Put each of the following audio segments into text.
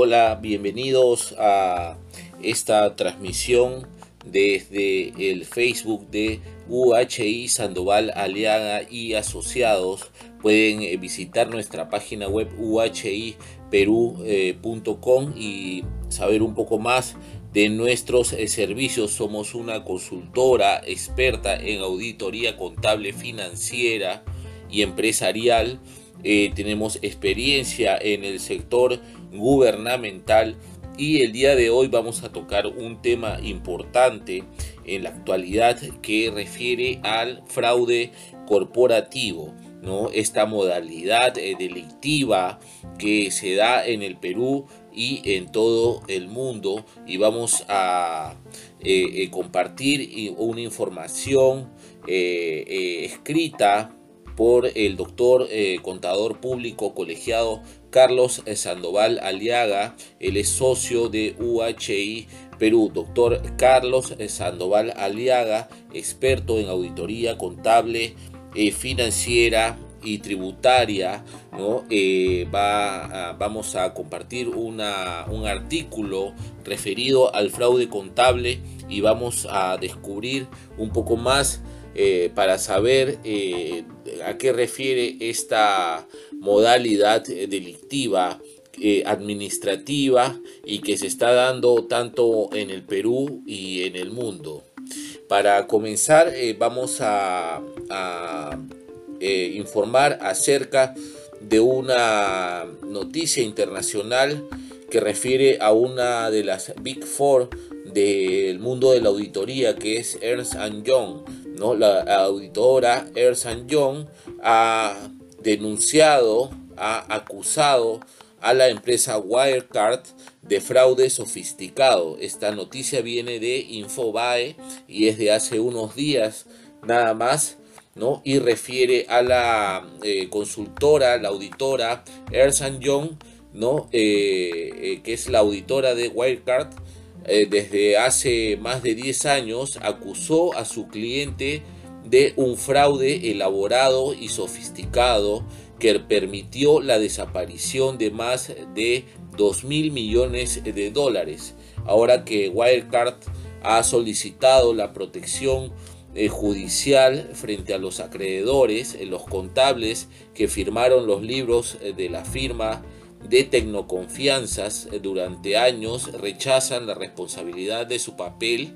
Hola, bienvenidos a esta transmisión desde el Facebook de UHI Sandoval Aliaga y Asociados. Pueden eh, visitar nuestra página web uhiperú.com y saber un poco más de nuestros eh, servicios. Somos una consultora experta en auditoría contable financiera y empresarial. Eh, tenemos experiencia en el sector gubernamental y el día de hoy vamos a tocar un tema importante en la actualidad que refiere al fraude corporativo. ¿no? Esta modalidad eh, delictiva que se da en el Perú y en todo el mundo y vamos a eh, compartir una información escrita por el doctor contador público colegiado Carlos Sandoval Aliaga, él es socio de UHI Perú. Doctor Carlos Sandoval Aliaga, experto en auditoría contable, eh, financiera y tributaria, ¿no? Eh, va vamos a compartir una, un artículo referido al fraude contable y vamos a descubrir un poco más eh, para saber a qué refiere esta modalidad delictiva eh, administrativa y que se está dando tanto en el Perú y en el mundo. Para comenzar eh, vamos a, eh, informar acerca de una noticia internacional que refiere a una de las Big Four del mundo de la auditoría que es Ernst Young. ¿No? La auditora Ernst Young ha denunciado, ha acusado a la empresa Wirecard de fraude sofisticado. Esta noticia viene de Infobae y es de hace unos días nada más. ¿no? y refiere a la eh, consultora, la auditora Ernst Young, ¿no? Eh, eh, que es la auditora de Wirecard, desde hace más de 10 años acusó a su cliente de un fraude elaborado y sofisticado que permitió la desaparición de más de 2 mil millones de dólares. Ahora que Wirecard ha solicitado la protección eh, judicial frente a los acreedores, eh, los contables que firmaron los libros eh, de la firma de tecnoconfianzas durante años rechazan la responsabilidad de su papel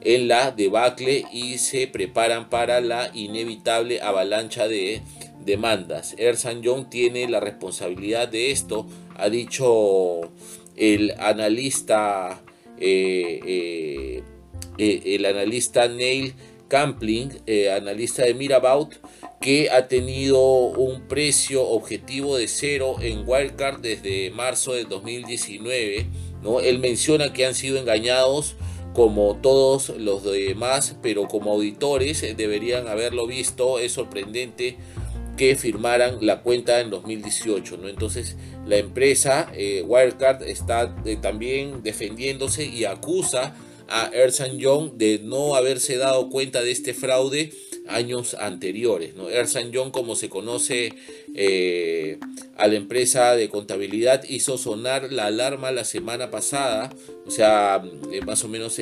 en la debacle y se preparan para la inevitable avalancha de demandas. Ersan Young tiene la responsabilidad de esto, ha dicho el analista, eh, eh, eh, el analista Neil Campling, analista de Mirabout, que ha tenido un precio objetivo de cero en Wildcard desde marzo de 2019. ¿no? Él menciona que han sido engañados como todos los demás, pero como auditores deberían haberlo visto. Es sorprendente que firmaran la cuenta en 2018. ¿no? Entonces la empresa eh, Wirecard está eh, también defendiéndose y acusa a Ernst Young de no haberse dado cuenta de este fraude años anteriores. ¿no? Ernst Young, como se conoce eh, a la empresa de contabilidad, hizo sonar la alarma la semana pasada, o sea, más o menos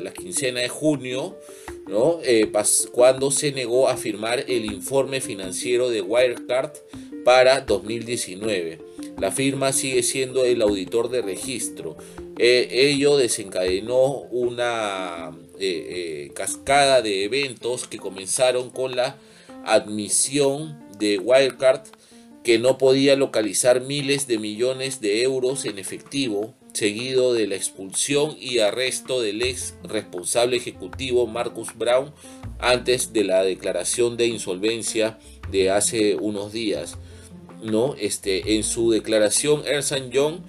la quincena de junio, ¿no? Eh, cuando se negó a firmar el informe financiero de Wirecard para 2019. La firma sigue siendo el auditor de registro. Eh, ello desencadenó una eh, cascada de eventos que comenzaron con la admisión de Wirecard que no podía localizar miles de millones de euros en efectivo seguido de la expulsión y arresto del ex responsable ejecutivo Marcus Brown antes de la declaración de insolvencia de hace unos días. ¿no? Este, en su declaración, Ersan Young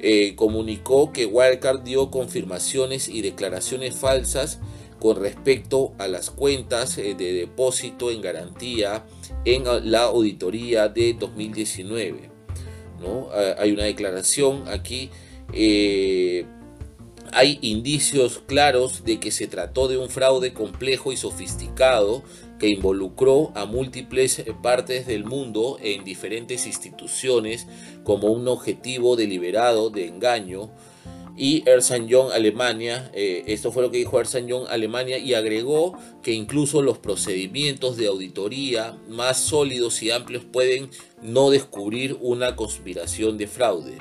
eh, comunicó que Wirecard dio confirmaciones y declaraciones falsas con respecto a las cuentas eh, de depósito en garantía en la auditoría de 2019. ¿no? Hay una declaración aquí eh, hay indicios claros de que se trató de un fraude complejo y sofisticado que involucró a múltiples partes del mundo en diferentes instituciones como un objetivo deliberado de engaño. Y Ernst Young Alemania, eh, esto fue lo que dijo Ernst Young Alemania, y agregó que incluso los procedimientos de auditoría más sólidos y amplios pueden no descubrir una conspiración de fraude.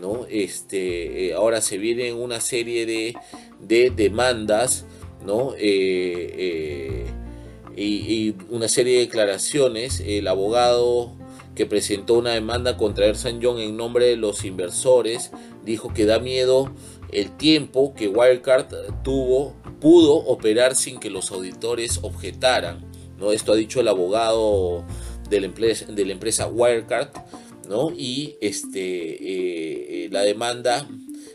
¿no? Este, eh, ahora se vienen una serie de, demandas ¿no? Eh, eh, y, una serie de declaraciones. El abogado que presentó una demanda contra Ersan Young en nombre de los inversores dijo que da miedo el tiempo que Wirecard tuvo, pudo operar sin que los auditores objetaran. ¿no? Esto ha dicho el abogado de la empresa, de la empresa Wirecard y este, eh, eh, la demanda,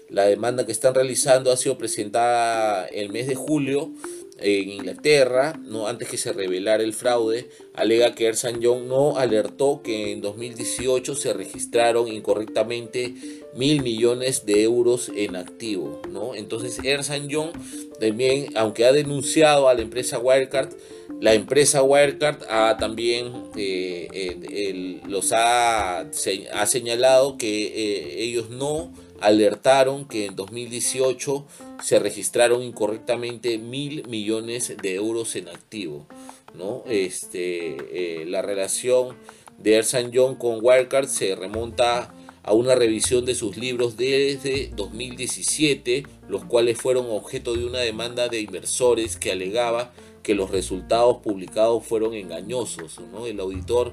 la demanda que están realizando ha sido presentada el mes de julio en Inglaterra, ¿no? antes que se revelara el fraude, alega que Ersan Young no alertó que en 2018 se registraron incorrectamente mil millones de euros en activo. ¿no? Entonces Ersan Young también, aunque ha denunciado a la empresa Wirecard, la empresa Wirecard ha también eh, los ha, ha, señalado que eh, ellos no alertaron que en 2018 se registraron incorrectamente mil millones de euros en activo. ¿no? Este, eh, la relación de Ersan Young con Wirecard se remonta a una revisión de sus libros desde 2017, los cuales fueron objeto de una demanda de inversores que alegaba que los resultados publicados fueron engañosos. ¿no? El auditor,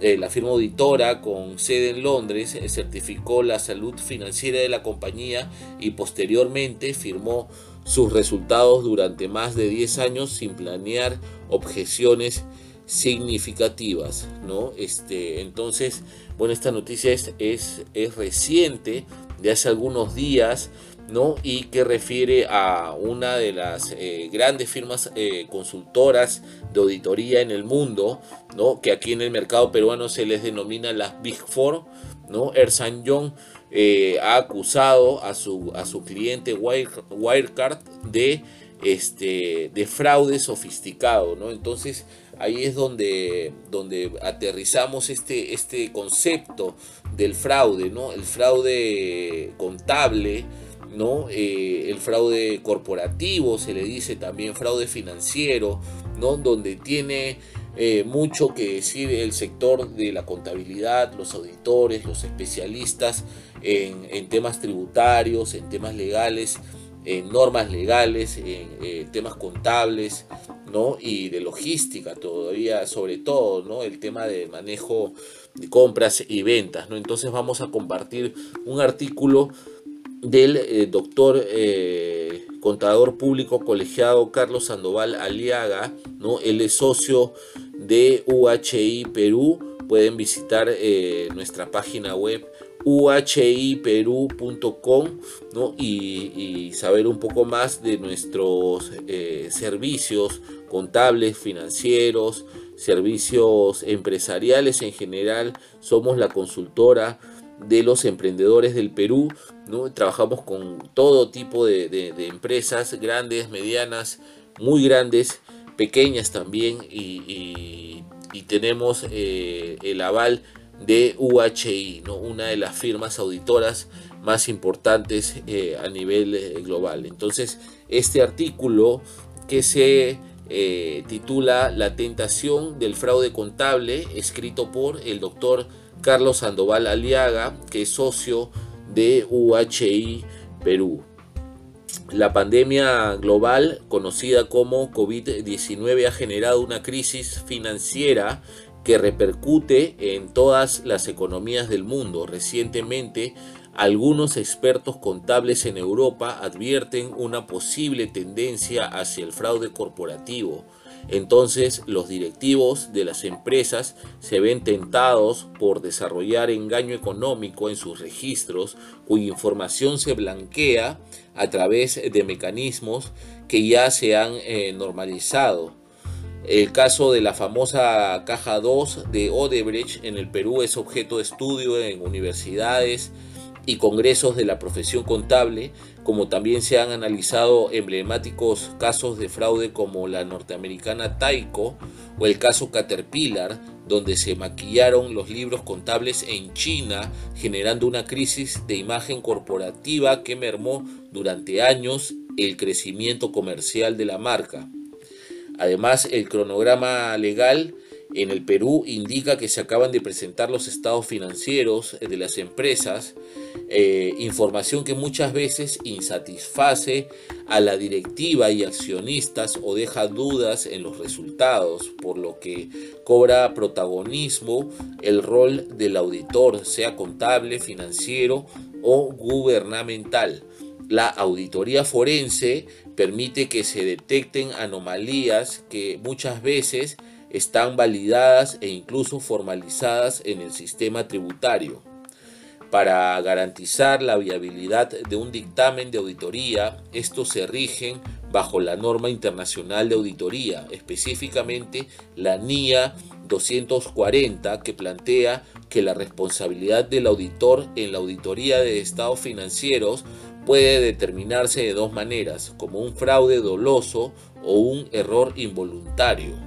eh, la firma auditora con sede en Londres eh, certificó la salud financiera de la compañía y posteriormente firmó sus resultados durante más de 10 años sin planear objeciones significativas, ¿no? Este, entonces, bueno, esta noticia es, es, es reciente, de hace algunos días, ¿no? y que refiere a una de las eh, grandes firmas eh, consultoras de auditoría en el mundo, ¿no? que aquí en el mercado peruano se les denomina las Big Four. ¿no? Ersan Young eh, ha acusado a su, a su cliente Wirecard de, este, de fraude sofisticado. ¿no? Entonces ahí es donde, donde aterrizamos este, este concepto del fraude, ¿no? el fraude contable ¿no? Eh, el fraude corporativo, se le dice también fraude financiero, ¿no? Donde tiene eh, mucho que decir el sector de la contabilidad, los auditores, los especialistas en, temas tributarios, en temas legales, en normas legales, en eh, temas contables, ¿no? Y de logística todavía, sobre todo, ¿no? El tema de manejo de compras y ventas, ¿no? Entonces vamos a compartir un artículo del eh, doctor eh, contador público colegiado Carlos Sandoval Aliaga, ¿no? Él es socio de UHI Perú. Pueden visitar eh, nuestra página web uhiperú.com ¿no? y, saber un poco más de nuestros servicios contables, financieros, servicios empresariales en general. Somos la consultora de los emprendedores del Perú. Trabajamos con todo tipo de, empresas, grandes, medianas, muy grandes, pequeñas también, y, tenemos eh, el aval de UHI, ¿no? una de las firmas auditoras más importantes eh, a nivel eh, global. Entonces, este artículo que se titula La tentación del fraude contable, escrito por el doctor Carlos Sandoval Aliaga, que es socio de UHI Perú. La pandemia global, conocida como COVID-19, ha generado una crisis financiera que repercute en todas las economías del mundo. Recientemente, algunos expertos contables en Europa advierten una posible tendencia hacia el fraude corporativo entonces los directivos de las empresas se ven tentados por desarrollar engaño económico en sus registros cuya información se blanquea a través de mecanismos que ya se han eh, normalizado. El caso de la famosa caja 2 de Odebrecht en el Perú es objeto de estudio en universidades y congresos de la profesión contable como también se han analizado emblemáticos casos de fraude como la norteamericana Taiko o el caso Caterpillar, donde se maquillaron los libros contables en China, generando una crisis de imagen corporativa que mermó durante años el crecimiento comercial de la marca. Además, el cronograma legal en el Perú indica que se acaban de presentar los estados financieros de las empresas, eh, información que muchas veces insatisface a la directiva y accionistas o deja dudas en los resultados, por lo que cobra protagonismo el rol del auditor, sea contable, financiero o gubernamental. La auditoría forense permite que se detecten anomalías que muchas veces están validadas e incluso formalizadas en el sistema tributario. Para garantizar la viabilidad de un dictamen de auditoría, estos se rigen bajo la norma internacional de auditoría, específicamente la NIA 240, que plantea que la responsabilidad del auditor en la auditoría de estados financieros puede determinarse de dos maneras, como un fraude doloso o un error involuntario.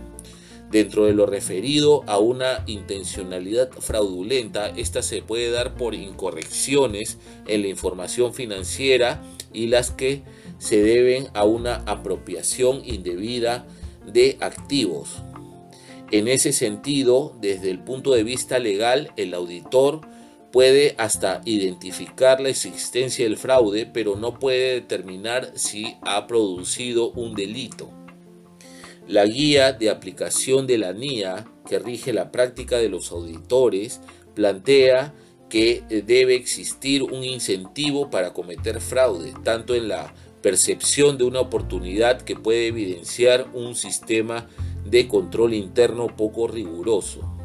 Dentro de lo referido a una intencionalidad fraudulenta, esta se puede dar por incorrecciones en la información financiera y las que se deben a una apropiación indebida de activos. En ese sentido, desde el punto de vista legal, el auditor puede hasta identificar la existencia del fraude, pero no puede determinar si ha producido un delito. La guía de aplicación de la NIA, que rige la práctica de los auditores, plantea que eh, debe existir un incentivo para cometer fraude, tanto en la percepción de una oportunidad que puede evidenciar un sistema de control interno poco riguroso.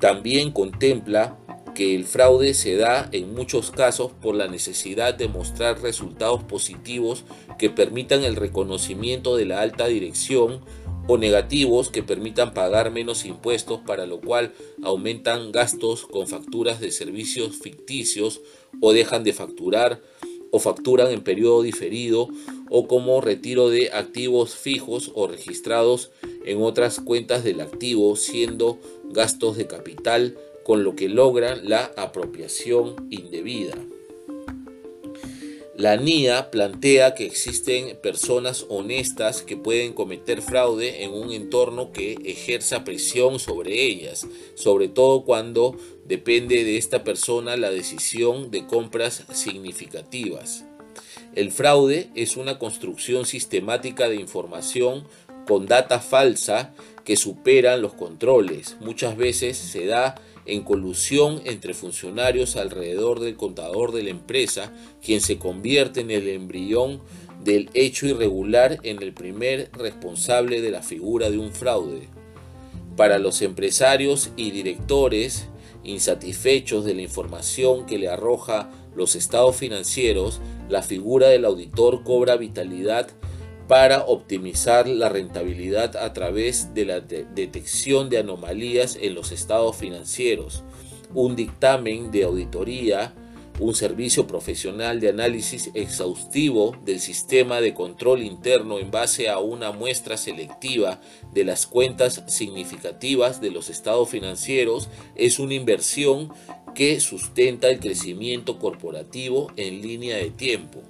También contempla que el fraude se da en muchos casos por la necesidad de mostrar resultados positivos que permitan el reconocimiento de la alta dirección o negativos que permitan pagar menos impuestos para lo cual aumentan gastos con facturas de servicios ficticios o dejan de facturar o facturan en periodo diferido o como retiro de activos fijos o registrados en otras cuentas del activo siendo gastos de capital con lo que logran la apropiación indebida. La NIA plantea que existen personas honestas que pueden cometer fraude en un entorno que ejerza presión sobre ellas, sobre todo cuando depende de esta persona la decisión de compras significativas. El fraude es una construcción sistemática de información con data falsa que superan los controles. Muchas veces se da en colusión entre funcionarios alrededor del contador de la empresa, quien se convierte en el embrión del hecho irregular en el primer responsable de la figura de un fraude. Para los empresarios y directores insatisfechos de la información que le arroja los estados financieros, la figura del auditor cobra vitalidad para optimizar la rentabilidad a través de la detección de anomalías en los estados financieros, un dictamen de auditoría, un servicio profesional de análisis exhaustivo del sistema de control interno en base a una muestra selectiva de las cuentas significativas de los estados financieros es una inversión que sustenta el crecimiento corporativo en línea de tiempo.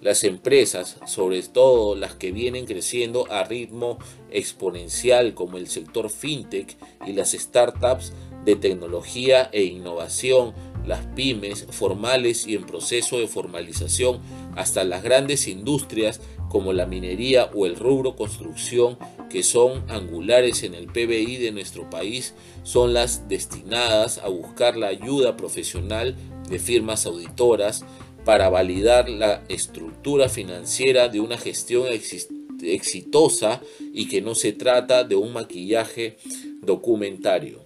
Las empresas, sobre todo las que vienen creciendo a ritmo exponencial como el sector fintech y las startups de tecnología e innovación, las pymes formales y en proceso de formalización, hasta las grandes industrias como la minería o el rubro construcción, que son angulares en el PBI de nuestro país, son las destinadas a buscar la ayuda profesional de firmas auditoras, para validar la estructura financiera de una gestión exitosa y que no se trata de un maquillaje documentario.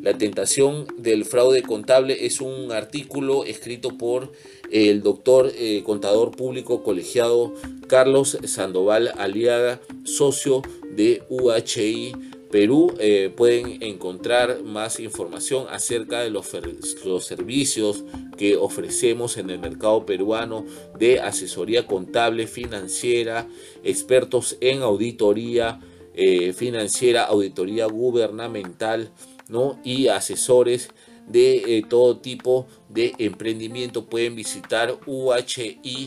La tentación del fraude contable es un artículo escrito por el doctor eh, contador público colegiado Carlos Sandoval Aliaga, socio de UHI Perú eh, pueden encontrar más información acerca de los, servicios que ofrecemos en el mercado peruano de asesoría contable, financiera, expertos en auditoría eh, financiera, auditoría gubernamental ¿no? y asesores de eh, todo tipo de emprendimiento. Pueden visitar uhiperú.com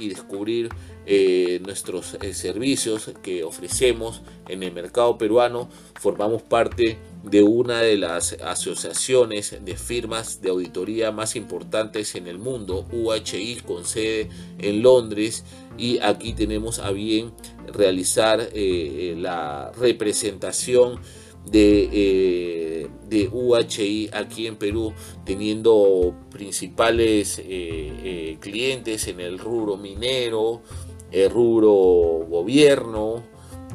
y descubrir eh, nuestros eh, servicios que ofrecemos en el mercado peruano. Formamos parte de una de las asociaciones de firmas de auditoría más importantes en el mundo, UHI, con sede en Londres. Y aquí tenemos a bien realizar la representación de, eh, de, UHI aquí en Perú, teniendo principales eh, eh, clientes en el rubro minero, el rubro gobierno,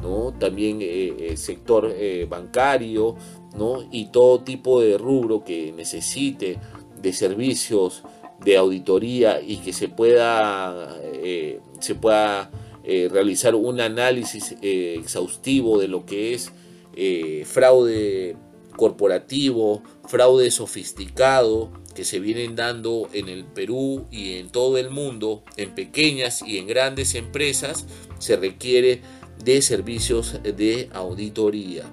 ¿no? también el sector bancario ¿no? y todo tipo de rubro que necesite de servicios de auditoría y que se pueda, se pueda realizar un análisis exhaustivo de lo que es eh, fraude corporativo, fraude sofisticado que se vienen dando en el Perú y en todo el mundo, en pequeñas y en grandes empresas, se requiere de servicios de auditoría.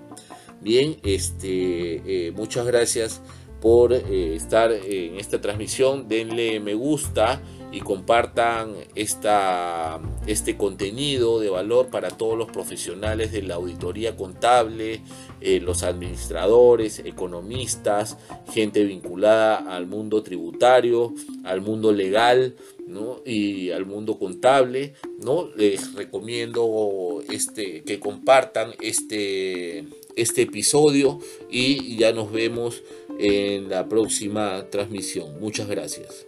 Bien, este, eh, muchas gracias por eh, estar en esta transmisión. Denle me gusta y compartan esta, este contenido de valor para todos los profesionales de la auditoría contable, eh, los administradores, economistas, gente vinculada al mundo tributario, al mundo legal y al mundo contable. ¿no? Les recomiendo este, que compartan este, este episodio y ya nos vemos en la próxima transmisión. Muchas gracias.